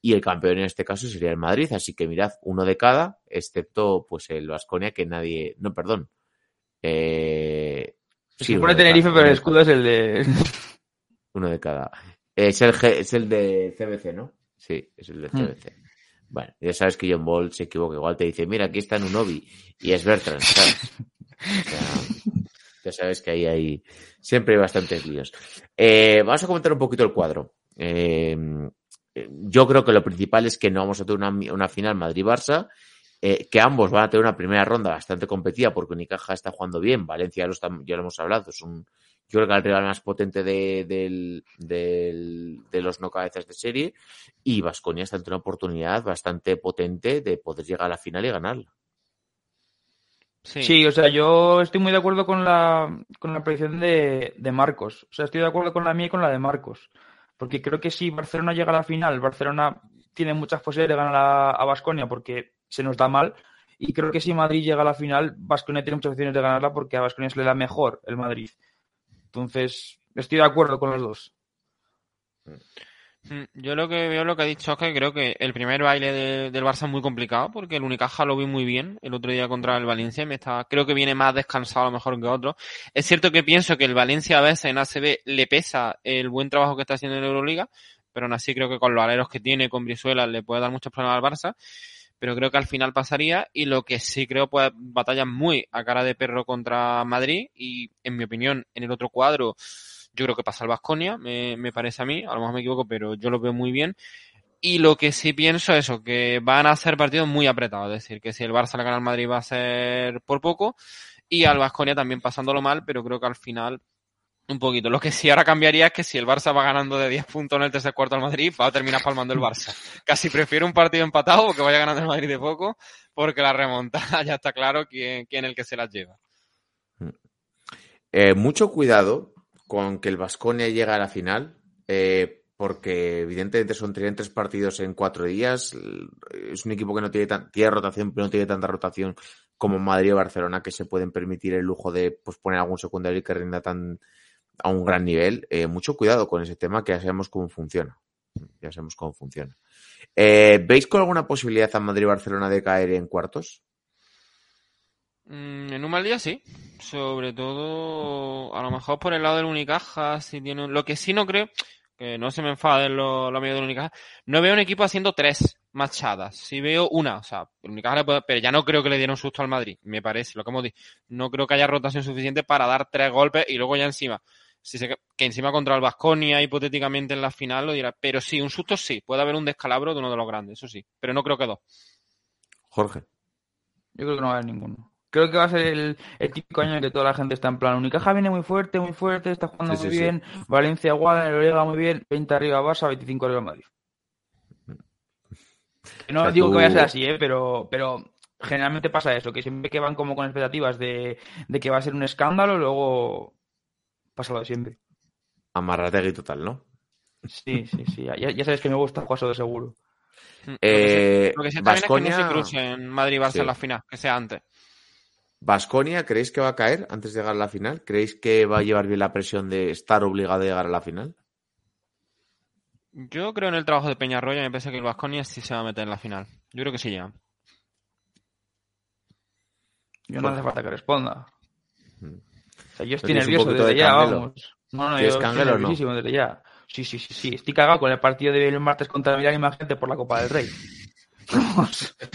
Y el campeón en este caso sería el Madrid. Así que mirad, uno de cada, excepto pues el Basconia, que nadie. No, perdón. Eh, Se pone Tenerife, cada, pero el escudo es el de... uno de cada. Es el, G- es el de CBC, ¿no? Sí, es el de Hmm. CBC. Bueno, ya sabes que John Ball se equivoca. Igual te dice, mira, aquí está en Unovi y es Bertrand, ¿sabes? O sea, ya sabes que ahí hay siempre hay bastantes líos. Eh, vamos a comentar un poquito el cuadro. Eh, yo creo que lo principal es que no vamos a tener una, una final Madrid-Barça, eh, que ambos van a tener una primera ronda bastante competida porque Unicaja está jugando bien, Valencia ya lo, ya lo hemos hablado, es un, yo creo que el rival más potente de, los no cabezas de serie y Vasconia está ante una oportunidad bastante potente de poder llegar a la final y ganarla. Sí. Sí, o sea, yo estoy muy de acuerdo con la, con la predicción de, de Marcos. O sea, estoy de acuerdo con la mía y con la de Marcos. Porque creo que si Barcelona llega a la final, Barcelona tiene muchas posibilidades de ganar a Basconia porque se nos da mal. Y creo que si Madrid llega a la final, Basconia tiene muchas opciones de ganarla porque a Basconia se le da mejor el Madrid. Entonces, estoy de acuerdo con los dos. Mm, Yo lo que veo, lo que ha dicho es que creo que el primer baile de- del Barça es muy complicado porque el Unicaja lo vi muy bien el otro día contra el Valencia me está, creo que viene más descansado a lo mejor que otro. Es cierto que pienso que el Valencia a veces en ACB le pesa el buen trabajo que está haciendo en Euroliga, pero aún así creo que con los aleros que tiene, con Brizuela, le puede dar muchos problemas al Barça. Pero creo que al final pasaría y lo que sí creo pues batalla muy a cara de perro contra Madrid y en mi opinión en el otro cuadro yo creo que pasa el Vasconia, me, me parece a mí, a lo mejor me equivoco, pero yo lo veo muy bien. Y lo que sí pienso es eso, que van a ser partidos muy apretados, es decir, que si el Barça le gana al Madrid va a ser por poco y al Vasconia también pasándolo mal, pero creo que al final un poquito. Lo que sí ahora cambiaría es que si el Barça va ganando de 10 puntos en el tercer cuarto al Madrid, va a terminar palmando el Barça. *laughs* Casi prefiero un partido empatado porque vaya ganando el Madrid de poco, porque la remontada *laughs* ya está claro quién, quién es el que se las lleva. Eh, mucho cuidado con que el Vasconia llegue a la final, eh, porque evidentemente son tienen tres partidos en cuatro días. Es un equipo que no tiene, tan, tiene rotación, pero no tiene tanta rotación como Madrid o Barcelona, que se pueden permitir el lujo de pues, poner algún secundario que rinda tan a un gran nivel. Eh, mucho cuidado con ese tema, que ya sabemos cómo funciona. Ya sabemos cómo funciona. Eh, ¿Veis con alguna posibilidad a Madrid y Barcelona de caer en cuartos? Mm, en un mal día sí. Sobre todo, a lo mejor por el lado del Unicaja, si tiene un- Lo que sí no creo, que no se me enfaden los, amigos del Unicaja, no veo un equipo haciendo tres machadas. Sí veo una, o sea, el Unicaja le puede- pero ya no creo que le dieron susto al Madrid, me parece, lo que hemos dicho. No creo que haya rotación suficiente para dar tres golpes y luego ya encima. Si se, que encima contra el Vasconia, hipotéticamente en la final, lo dirá. Pero sí, un susto sí. Puede haber un descalabro de uno de los grandes, eso sí. Pero no creo que dos. Jorge. Yo creo que no va a haber ninguno. Creo que va a ser el, el típico año en que toda la gente está en plan. Unicaja viene muy fuerte, muy fuerte, está jugando Sí, muy sí, sí. bien. Valencia igual, en Euroliga muy bien. 20 arriba Barça, 25 arriba Madrid. No O sea, digo tú- que vaya a ser así, ¿eh? pero, pero generalmente pasa eso, que siempre que van como con expectativas de, de que va a ser un escándalo, luego pasa lo de siempre. Amarrategui total, ¿no? Sí, sí, sí. Ya, ya sabes que me gusta jugar de seguro. Eh, Lo que sí también es que no se cruce en Madrid y Barça Sí. en la final, que sea antes. Basconia, ¿creéis que va a caer antes de llegar a la final? ¿Creéis que va a llevar bien la presión de estar obligado a llegar a la final? Yo creo en el trabajo de Peñarroya y me parece que el Vasconia sí se va a meter en la final. Yo creo que sí ya. Yo no hace falta que responda. Mm. Sea, yo estoy ¿Tienes un nervioso desde de ya, cangelo? vamos. No, no, yo ¿Tienes estoy cangelo o no? nerviosísimo desde ya. Sí, sí, sí, sí. Estoy cagado con el partido del martes contra Milán, imagínate, por la Copa del Rey. Vamos. *coughs*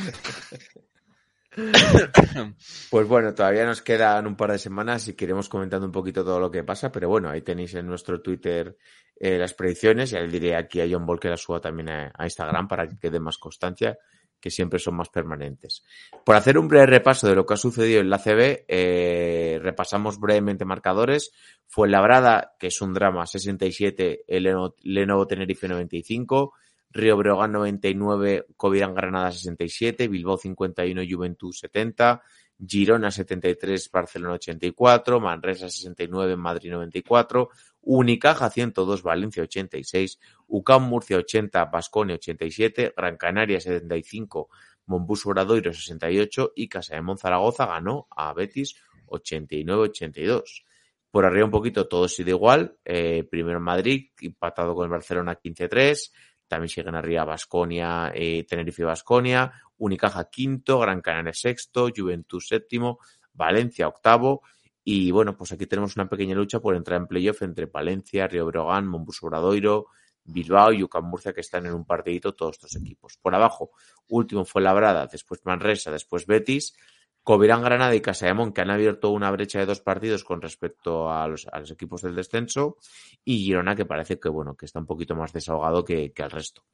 Pues bueno, todavía nos quedan un par de semanas y queremos comentando un poquito todo lo que pasa, pero bueno, ahí tenéis en nuestro Twitter eh, las predicciones. Ya le diré aquí a John Ball que la suba también a, a Instagram para que quede más constancia, que siempre son más permanentes. Por hacer un breve repaso de lo que ha sucedido en la CB, eh, repasamos brevemente marcadores. Fue Labrada, que es un drama, 67, el Leno- Lenovo Tenerife 95. Río Breogán 99, Covirán Granada 67, Bilbao 51, Juventud 70, Girona 73, Barcelona 84, Manresa 69, Madrid 94, Unicaja 102, Valencia 86, UCAM Murcia 80, Basconia 87, Gran Canaria 75, Mombus Obradoiro 68 y Casa de Monzaragoza ganó a Betis 89-82. Por arriba un poquito todo sido igual. Eh, primero Madrid, empatado con el Barcelona 15-3. También siguen arriba Basconia, eh, Tenerife y Basconia. Unicaja quinto, Gran Canaria sexto, Juventud séptimo, Valencia octavo. Y bueno, pues aquí tenemos una pequeña lucha por entrar en playoff entre Valencia, Río Brogan, Mombus Obradoiro, Bilbao y UCAM Murcia que están en un partidito todos estos equipos. Por abajo, último fue Labrada, después Manresa, después Betis, Covirán Granada y Casaemón que han abierto una brecha de dos partidos con respecto a los, a los equipos del descenso y Girona que parece que bueno que está un poquito más desahogado que, que al resto.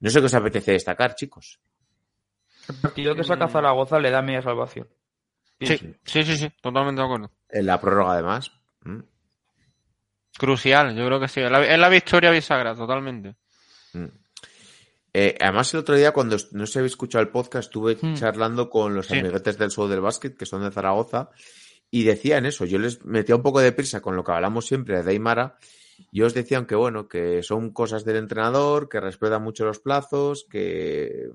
No sé qué os apetece destacar, chicos. El partido que saca Zaragoza le da media salvación. Sí, sí, sí, sí, totalmente de acuerdo. En la prórroga además. ¿Mm? Crucial, yo creo que sí. Es la, es la victoria bisagra, totalmente. Mm. Eh, además, el otro día, cuando no se había escuchado el podcast, estuve Mm. charlando con los Sí. amiguetes del show del básquet, que son de Zaragoza, y decían eso. Yo les metía un poco de prisa con lo que hablamos siempre de Daimara, y os decían que, bueno, que son cosas del entrenador, que respeta mucho los plazos, que,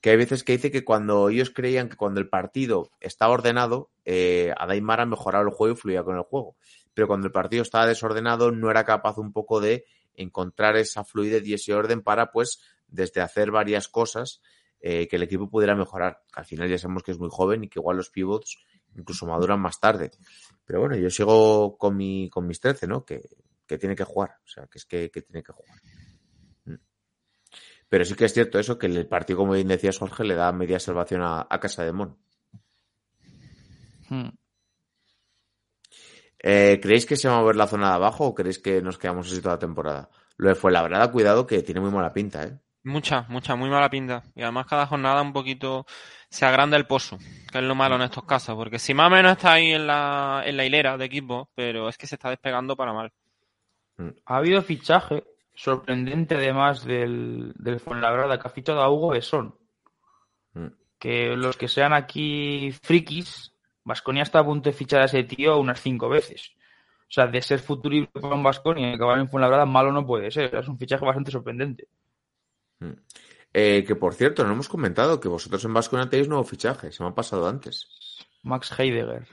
que hay veces que dice que cuando ellos creían que cuando el partido estaba ordenado, eh, a Daimara mejoraba el juego y fluía con el juego. Pero cuando el partido estaba desordenado, no era capaz un poco de encontrar esa fluidez y ese orden para, pues, desde hacer varias cosas eh, que el equipo pudiera mejorar. Al final ya sabemos que es muy joven y que igual los pivots incluso maduran más tarde. Pero bueno, yo sigo con, mi, con mis 13, ¿no? Que, que tiene que jugar. O sea, que es que, que tiene que jugar. Pero sí que es cierto eso, que el partido, como bien decías, Jorge, le da media salvación a, a Casa de Mon. Hmm. Eh, ¿Creéis que se va a mover la zona de abajo o creéis que nos quedamos así toda la temporada? Lo de Fuenlabrada, cuidado, que tiene muy mala pinta, ¿eh? Mucha, mucha, muy mala pinta. Y además cada jornada un poquito se agranda el pozo, que es lo malo en estos casos. Porque si más o menos está ahí en la, en la hilera de equipo, pero es que se está despegando para mal. Ha habido fichaje sorprendente además del, del Fuenlabrada que ha fichado a Hugo Besón. Mm. Que los que sean aquí frikis, Vasconia está a punto de fichar a ese tío unas cinco veces. O sea, de ser futurible para un Vasconia y acabar en Fuenlabrada, malo no puede ser. Es un fichaje bastante sorprendente. Mm. Eh, que por cierto, no hemos comentado que vosotros en Vasconia tenéis nuevo fichaje, se me ha pasado antes. Max Heidegger.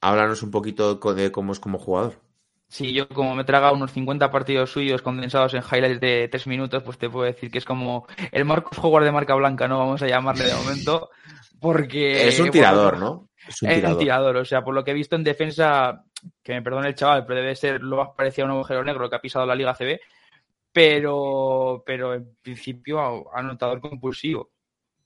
Háblanos un poquito de cómo es como jugador. Sí, yo como me traga unos 50 partidos suyos condensados en highlights de 3 minutos, pues te puedo decir que es como el Marcos Howard de marca blanca, ¿no? Vamos a llamarle de momento. *laughs* Porque. es un bueno, tirador, ¿no? Es un Es tirador. un tirador, o sea, por lo que he visto en defensa, que me perdone el chaval, pero debe ser lo más parecido a un agujero negro que ha pisado la Liga CB, pero, pero en principio a- anotador compulsivo.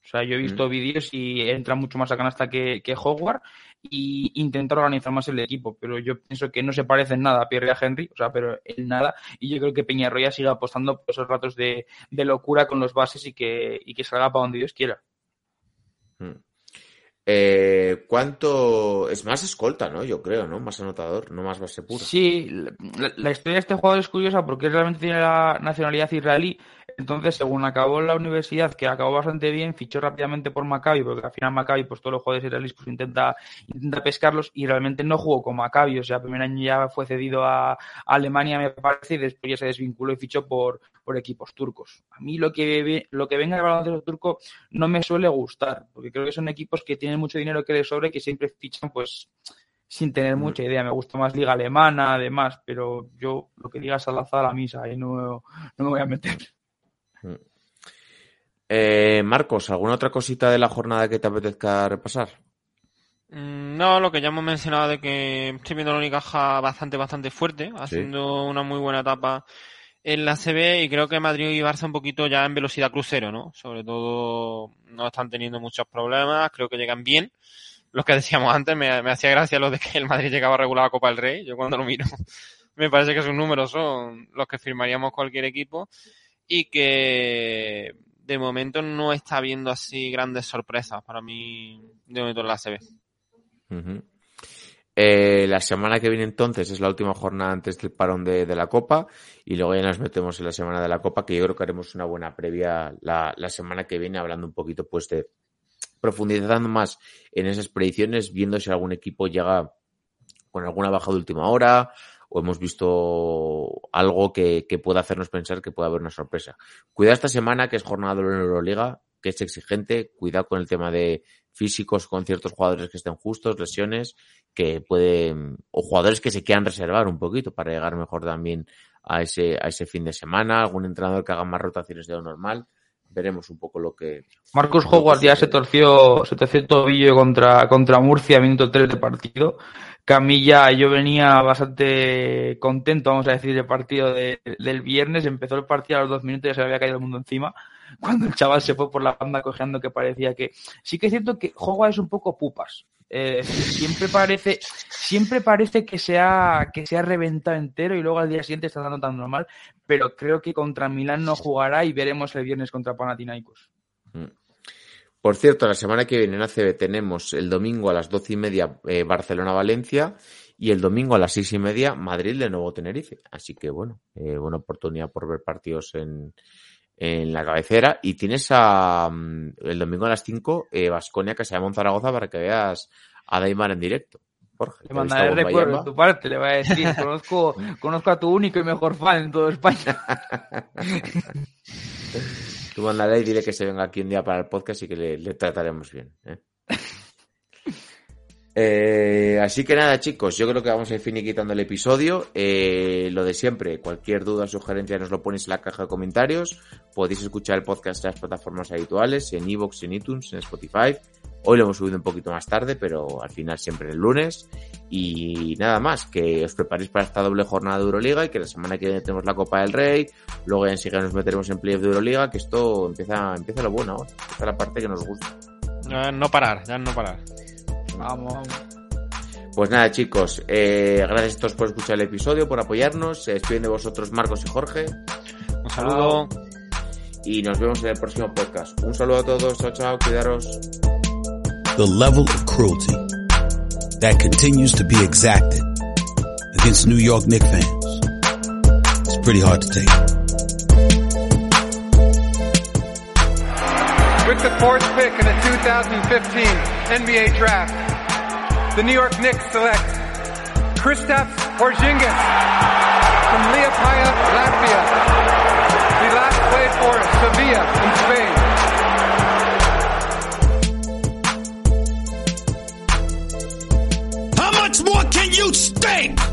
O sea, yo he visto Mm. vídeos y entra mucho más a canasta que, que Howard y intenta organizar más el equipo, pero yo pienso que no se parece en nada a Pierre y a Henry, o sea, pero en nada, y yo creo que Peñarroya sigue apostando por esos ratos de, de locura con los bases y que, y que salga para donde Dios quiera. Mm. Eh, ¿Cuánto? Es más escolta, ¿no? Yo creo, ¿no? Más anotador, no más base pura. Sí, la, la historia de este jugador es curiosa porque realmente tiene la nacionalidad israelí. Entonces, según acabó la universidad, que acabó bastante bien, fichó rápidamente por Maccabi, porque al final Maccabi, pues todos los jugadores israelíes, pues intenta, intenta pescarlos y realmente no jugó con Maccabi. O sea, el primer año ya fue cedido a, a Alemania, me parece, y después ya se desvinculó y fichó por, por equipos turcos. A mí lo que, lo que venga del baloncesto turco no me suele gustar, porque creo que son equipos que tienen mucho dinero que les sobre y que siempre fichan, pues, sin tener Mm. mucha idea. Me gusta más Liga Alemana, además, pero yo lo que diga Salazar a la misa, ahí no, no me voy a meter. Eh, Marcos, ¿alguna otra cosita de la jornada que te apetezca repasar? Mm, No, lo que ya hemos mencionado de que estoy viendo la Unicaja bastante, bastante fuerte, haciendo una muy buena etapa en la CB y creo que Madrid y Barça un poquito ya en velocidad crucero, ¿no? Sobre todo no están teniendo muchos problemas, creo que llegan bien. Lo que decíamos antes, me, me hacía gracia lo de que el Madrid llegaba a regular la Copa del Rey. Yo cuando lo miro, *laughs* me parece que sus números son los que firmaríamos cualquier equipo y que de momento no está habiendo así grandes sorpresas para mí de momento en la CB. Ujú. Eh, la semana que viene entonces es la última jornada antes del parón de, de la Copa y luego ya nos metemos en la semana de la Copa que yo creo que haremos una buena previa la, la semana que viene hablando un poquito pues de profundizando más en esas predicciones viendo si algún equipo llega con alguna baja de última hora o hemos visto algo que, que pueda hacernos pensar que puede haber una sorpresa. Cuidado esta semana que es jornada de la Euroliga, que es exigente, cuidado con el tema de físicos con ciertos jugadores que estén justos, lesiones, que pueden, o jugadores que se quieran reservar un poquito para llegar mejor también a ese, a ese fin de semana, algún entrenador que haga más rotaciones de lo normal. Veremos un poco lo que. Marcus Howard ya se torció, se torció el tobillo contra, contra Murcia, minuto 3 de partido. Camilla, yo venía bastante contento, vamos a decir, del partido de- del viernes. Empezó el partido a los dos minutos y ya se le había caído el mundo encima. *laughs* Cuando el chaval se fue por la banda cojeando que parecía que... Sí que es cierto que Howard es un poco pupas. Eh, siempre parece, siempre parece que se ha, que se reventado entero y luego al día siguiente está dando tan normal. Pero creo que contra Milán no jugará y veremos el viernes contra Panathinaikos. Mm. Por cierto, la semana que viene en ACB tenemos el domingo a las doce y media eh, Barcelona-Valencia y el domingo a las seis y media Madrid de nuevo Tenerife. Así que bueno, eh, buena oportunidad por ver partidos en, en la cabecera. Y tienes a, mm, el domingo a las cinco Vasconia que se llama Zaragoza para que veas a Daimar en directo. Jorge, Le ¿te mandaré recuerdo de tu parte, le voy a decir, *laughs* conozco, conozco a tu único y mejor fan en toda España. *laughs* Tú mándale y dile que se venga aquí un día para el podcast y que le, le trataremos bien. ¿eh? *laughs* Eh, así que nada, chicos, yo creo que vamos a ir finiquitando el episodio. Eh, lo de siempre, cualquier duda o sugerencia nos lo ponéis en la caja de comentarios. Podéis escuchar el podcast en las plataformas habituales, en Evox, en iTunes, en Spotify. Hoy lo hemos subido un poquito más tarde, pero al final siempre el lunes. Y nada más, que os preparéis para esta doble jornada de Euroliga y que la semana que viene tenemos la Copa del Rey. Luego ya enseguida nos meteremos en playoff de Euroliga, que esto empieza, empieza lo bueno. Empieza la parte que nos gusta. Ya no parar, ya no parar. Vamos, vamos. Pues nada, chicos, eh, gracias a todos por escuchar el episodio, por apoyarnos. Se despiden de vosotros Marcos y Jorge. Un saludo. Y nos vemos en el próximo podcast. Un saludo a todos, chao, chao, cuidaros. The level of cruelty that continues to be exacted against New York Knicks fans is pretty hard to take. With the fourth pick in the 2015 NBA draft, the New York Knicks select Kristaps Porzingis from Liepaja, Latvia. He last played for Sevilla in Spain. How much more can you stink?